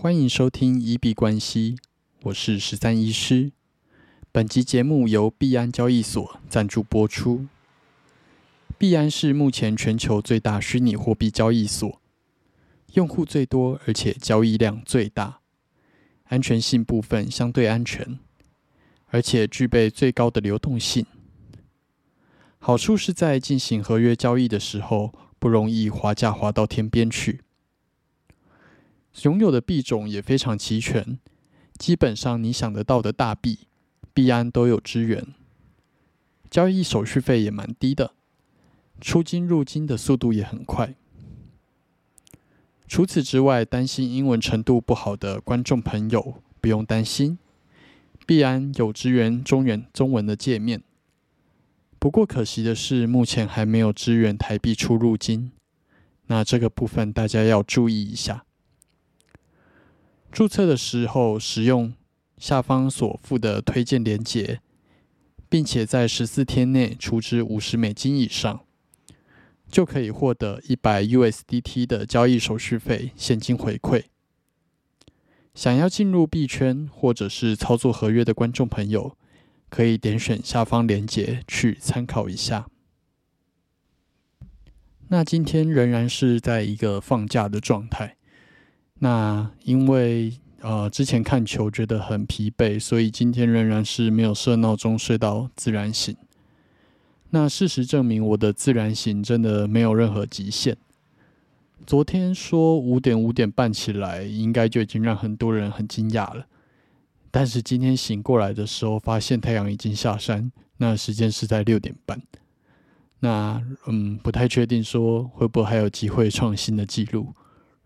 欢迎收听一币关系，我是十三医师。本集节目由币安交易所赞助播出。币安是目前全球最大虚拟货币交易所，用户最多，而且交易量最大，安全性部分相对安全，而且具备最高的流动性。好处是在进行合约交易的时候，不容易滑价滑到天边去。拥有的币种也非常齐全，基本上你想得到的大币，币安都有支援。交易手续费也蛮低的，出金入金的速度也很快。除此之外，担心英文程度不好的观众朋友不用担心，币安有支援中原中文的界面。不过可惜的是，目前还没有支援台币出入金，那这个部分大家要注意一下。注册的时候使用下方所附的推荐连接，并且在十四天内储值五十美金以上，就可以获得一百 USDT 的交易手续费现金回馈。想要进入币圈或者是操作合约的观众朋友，可以点选下方链接去参考一下。那今天仍然是在一个放假的状态。那因为呃之前看球觉得很疲惫，所以今天仍然是没有设闹钟睡到自然醒。那事实证明我的自然醒真的没有任何极限。昨天说五点五点半起来，应该就已经让很多人很惊讶了。但是今天醒过来的时候，发现太阳已经下山，那时间是在六点半。那嗯，不太确定说会不会还有机会创新的记录。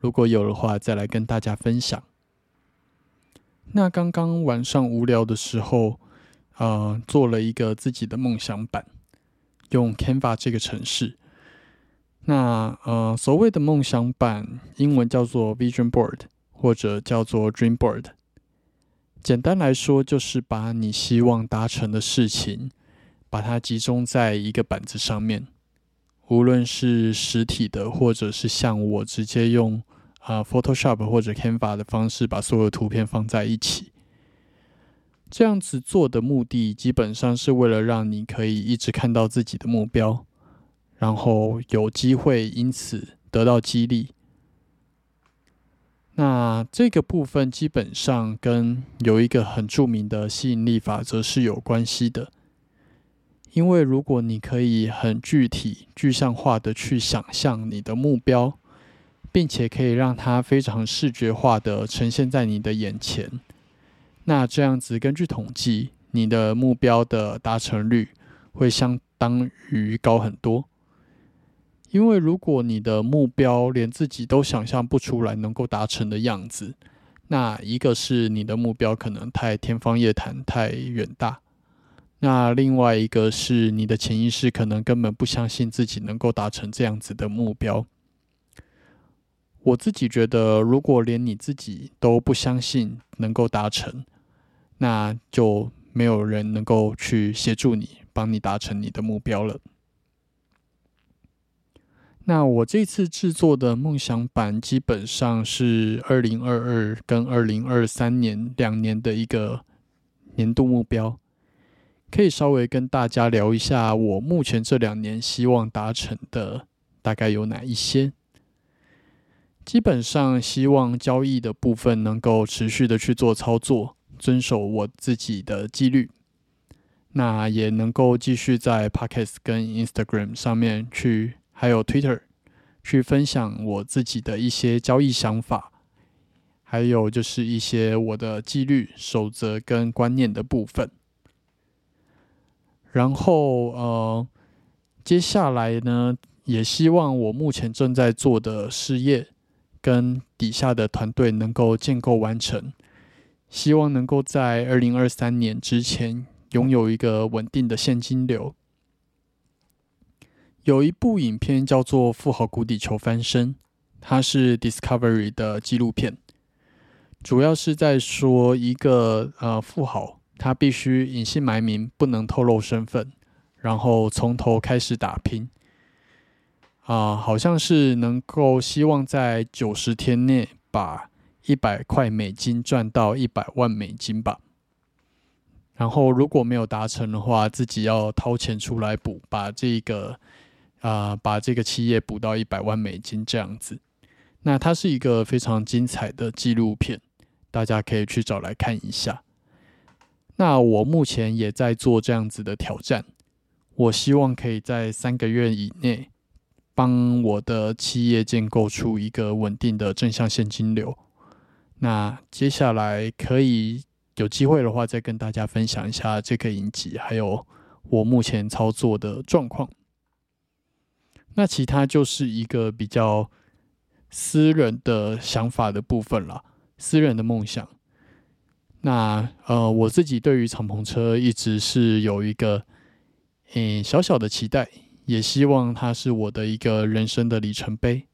如果有的话，再来跟大家分享。那刚刚晚上无聊的时候，呃，做了一个自己的梦想版，用 Canva 这个城市。那呃，所谓的梦想版，英文叫做 Vision Board，或者叫做 Dream Board。简单来说，就是把你希望达成的事情，把它集中在一个板子上面。无论是实体的，或者是像我直接用。啊，Photoshop 或者 Canva 的方式把所有图片放在一起，这样子做的目的基本上是为了让你可以一直看到自己的目标，然后有机会因此得到激励。那这个部分基本上跟有一个很著名的吸引力法则是有关系的，因为如果你可以很具体、具象化的去想象你的目标。并且可以让它非常视觉化的呈现在你的眼前。那这样子，根据统计，你的目标的达成率会相当于高很多。因为如果你的目标连自己都想象不出来能够达成的样子，那一个是你的目标可能太天方夜谭、太远大；那另外一个是你的潜意识可能根本不相信自己能够达成这样子的目标。我自己觉得，如果连你自己都不相信能够达成，那就没有人能够去协助你，帮你达成你的目标了。那我这次制作的梦想版，基本上是二零二二跟二零二三年两年的一个年度目标，可以稍微跟大家聊一下，我目前这两年希望达成的大概有哪一些。基本上希望交易的部分能够持续的去做操作，遵守我自己的纪律。那也能够继续在 Pockets 跟 Instagram 上面去，还有 Twitter 去分享我自己的一些交易想法，还有就是一些我的纪律守则跟观念的部分。然后呃，接下来呢，也希望我目前正在做的事业。跟底下的团队能够建构完成，希望能够在二零二三年之前拥有一个稳定的现金流。有一部影片叫做《富豪谷底求翻身》，它是 Discovery 的纪录片，主要是在说一个呃富豪，他必须隐姓埋名，不能透露身份，然后从头开始打拼。啊，好像是能够希望在九十天内把一百块美金赚到一百万美金吧。然后如果没有达成的话，自己要掏钱出来补，把这个啊把这个企业补到一百万美金这样子。那它是一个非常精彩的纪录片，大家可以去找来看一下。那我目前也在做这样子的挑战，我希望可以在三个月以内帮我的企业建构出一个稳定的正向现金流。那接下来可以有机会的话，再跟大家分享一下这个影集，还有我目前操作的状况。那其他就是一个比较私人的想法的部分了，私人的梦想。那呃，我自己对于敞篷车一直是有一个嗯小小的期待，也希望它是我的一个人生的里程碑。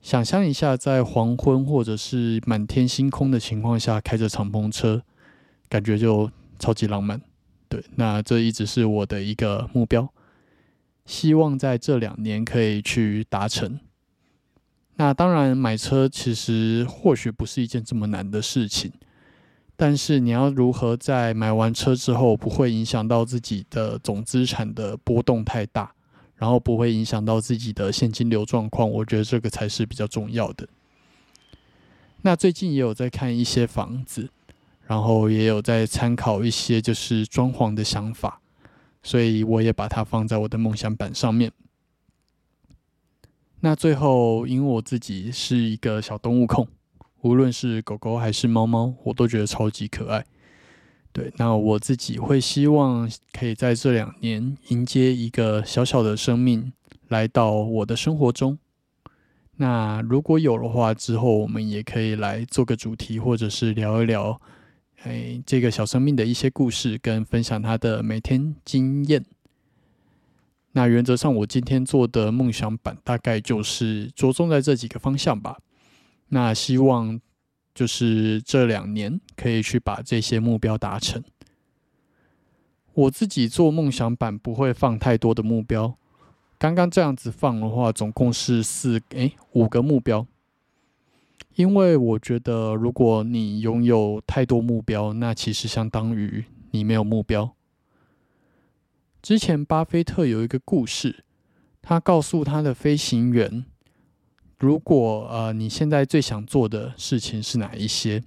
想象一下，在黄昏或者是满天星空的情况下开着敞篷车，感觉就超级浪漫。对，那这一直是我的一个目标，希望在这两年可以去达成。那当然，买车其实或许不是一件这么难的事情。但是你要如何在买完车之后不会影响到自己的总资产的波动太大，然后不会影响到自己的现金流状况？我觉得这个才是比较重要的。那最近也有在看一些房子，然后也有在参考一些就是装潢的想法，所以我也把它放在我的梦想板上面。那最后，因为我自己是一个小动物控。无论是狗狗还是猫猫，我都觉得超级可爱。对，那我自己会希望可以在这两年迎接一个小小的生命来到我的生活中。那如果有的话，之后我们也可以来做个主题，或者是聊一聊，哎，这个小生命的一些故事，跟分享他的每天经验。那原则上，我今天做的梦想版大概就是着重在这几个方向吧。那希望就是这两年可以去把这些目标达成。我自己做梦想版不会放太多的目标，刚刚这样子放的话，总共是四诶五个目标。因为我觉得，如果你拥有太多目标，那其实相当于你没有目标。之前巴菲特有一个故事，他告诉他的飞行员。如果呃你现在最想做的事情是哪一些，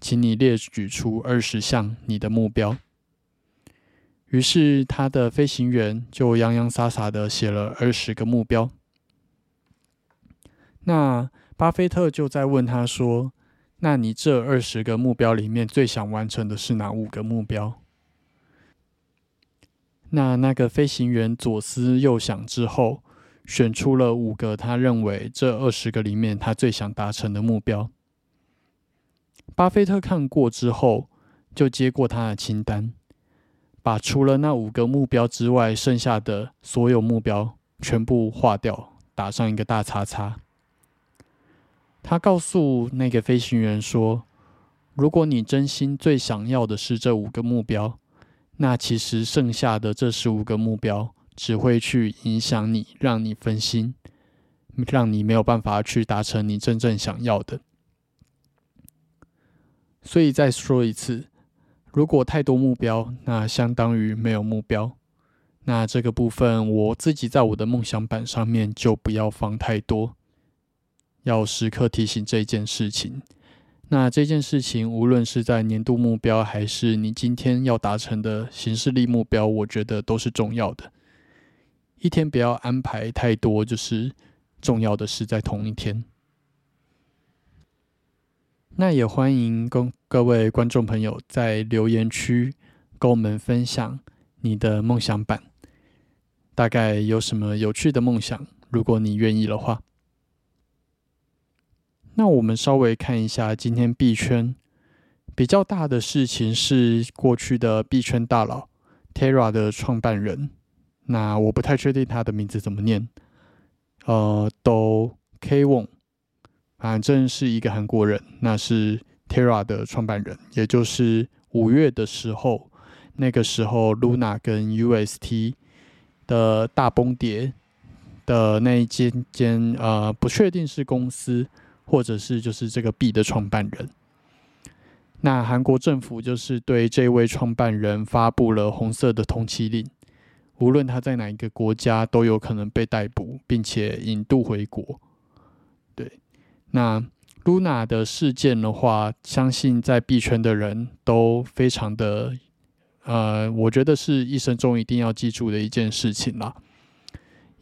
请你列举出二十项你的目标。于是他的飞行员就洋洋洒洒的写了二十个目标。那巴菲特就在问他说：“那你这二十个目标里面最想完成的是哪五个目标？”那那个飞行员左思右想之后。选出了五个他认为这二十个里面他最想达成的目标。巴菲特看过之后，就接过他的清单，把除了那五个目标之外剩下的所有目标全部划掉，打上一个大叉叉。他告诉那个飞行员说：“如果你真心最想要的是这五个目标，那其实剩下的这十五个目标。”只会去影响你，让你分心，让你没有办法去达成你真正想要的。所以再说一次，如果太多目标，那相当于没有目标。那这个部分，我自己在我的梦想板上面就不要放太多，要时刻提醒这件事情。那这件事情，无论是在年度目标，还是你今天要达成的形式力目标，我觉得都是重要的。一天不要安排太多，就是重要的事在同一天。那也欢迎跟各位观众朋友在留言区跟我们分享你的梦想版，大概有什么有趣的梦想？如果你愿意的话，那我们稍微看一下今天币圈比较大的事情是过去的币圈大佬 Terra 的创办人。那我不太确定他的名字怎么念，呃，Do K Won，反正是一个韩国人。那是 Terra 的创办人，也就是五月的时候，那个时候 Luna 跟 UST 的大崩跌的那一间间，呃，不确定是公司或者是就是这个币的创办人。那韩国政府就是对这位创办人发布了红色的通缉令，无论他在哪一个国家都有可能被逮捕，并且引渡回国。对，那 Luna 的事件的话，相信在币圈的人都非常的，呃，我觉得是一生中一定要记住的一件事情啦。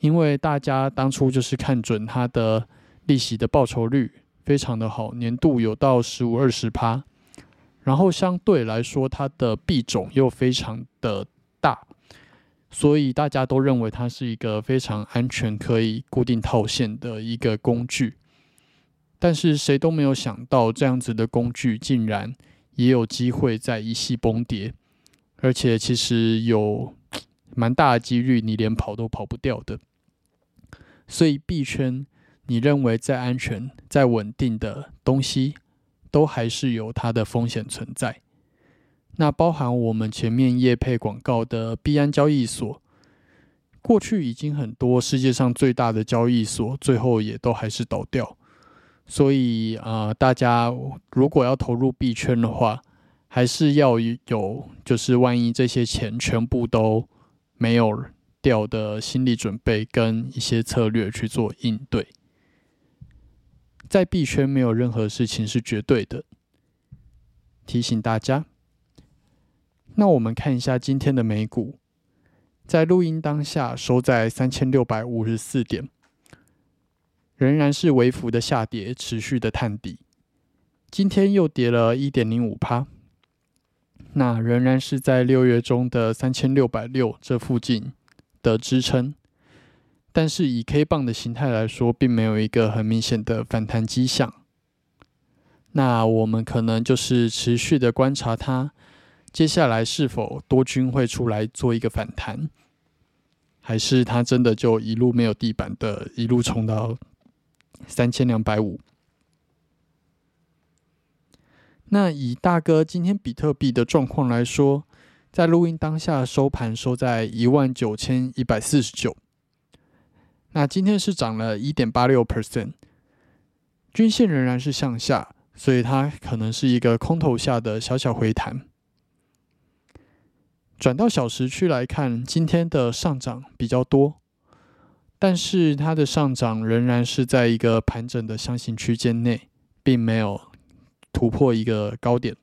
因为大家当初就是看准它的利息的报酬率非常的好，年度有到十五二十趴。然后相对来说，它的币种又非常的，所以大家都认为它是一个非常安全、可以固定套现的一个工具。但是谁都没有想到，这样子的工具竟然也有机会在一夕崩跌，而且其实有蛮大的几率你连跑都跑不掉的。所以币圈，你认为再安全、再稳定的东西？都还是有它的风险存在。那包含我们前面业配广告的币安交易所，过去已经很多世界上最大的交易所，最后也都还是倒掉。所以啊，大家如果要投入币圈的话，还是要有，就是万一这些钱全部都没有掉的心理准备跟一些策略去做应对。在币圈没有任何事情是绝对的，提醒大家。那我们看一下今天的美股，在录音当下收在三千六百五十四点，仍然是微幅的下跌，持续的探底。今天又跌了一点零五趴，那仍然是在六月中的三千六百六这附近的支撑。但是以 K 棒的形态来说，并没有一个很明显的反弹迹象。那我们可能就是持续的观察它，接下来是否多军会出来做一个反弹，还是它真的就一路没有地板的，一路冲到三千两百五？那以大哥今天比特币的状况来说，在录音当下收盘收在一万九千一百四十九。那今天是涨了一点八六 percent，均线仍然是向下，所以它可能是一个空头下的小小回弹。转到小时区来看，今天的上涨比较多，但是它的上涨仍然是在一个盘整的箱型区间内，并没有突破一个高点。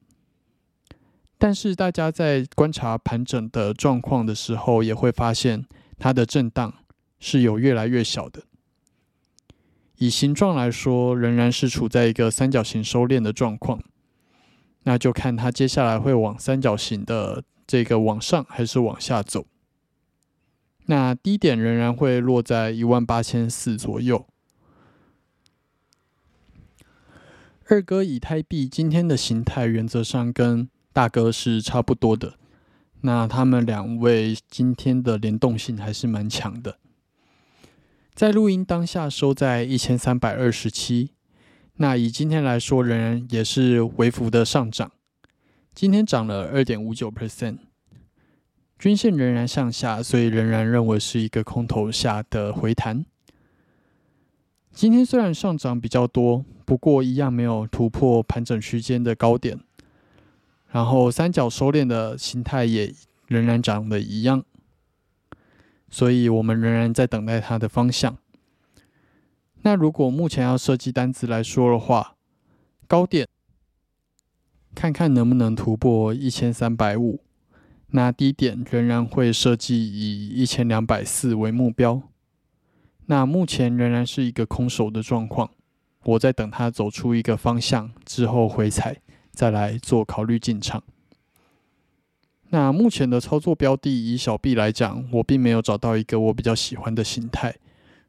但是大家在观察盘整的状况的时候，也会发现它的震荡。是有越来越小的。以形状来说，仍然是处在一个三角形收敛的状况。那就看它接下来会往三角形的这个往上还是往下走。那低点仍然会落在一万八千四左右。二哥以太币今天的形态原则上跟大哥是差不多的。那他们两位今天的联动性还是蛮强的。在录音当下收在一千三百二十七，那以今天来说，仍然也是微幅的上涨。今天涨了二点五九 percent，均线仍然向下，所以仍然认为是一个空头下的回弹。今天虽然上涨比较多，不过一样没有突破盘整区间的高点，然后三角收敛的形态也仍然涨的一样。所以我们仍然在等待它的方向。那如果目前要设计单子来说的话，高点看看能不能突破一千三百五，那低点仍然会设计以一千两百四为目标。那目前仍然是一个空手的状况，我在等它走出一个方向之后回踩，再来做考虑进场。那目前的操作标的，以小币来讲，我并没有找到一个我比较喜欢的形态，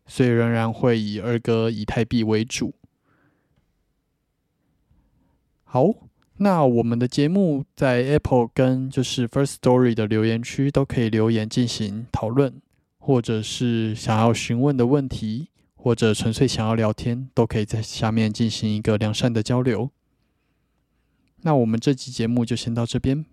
所以仍然会以二哥以太币为主。好，那我们的节目在 Apple 跟就是 First Story 的留言区都可以留言进行讨论，或者是想要询问的问题，或者纯粹想要聊天，都可以在下面进行一个良善的交流。那我们这期节目就先到这边。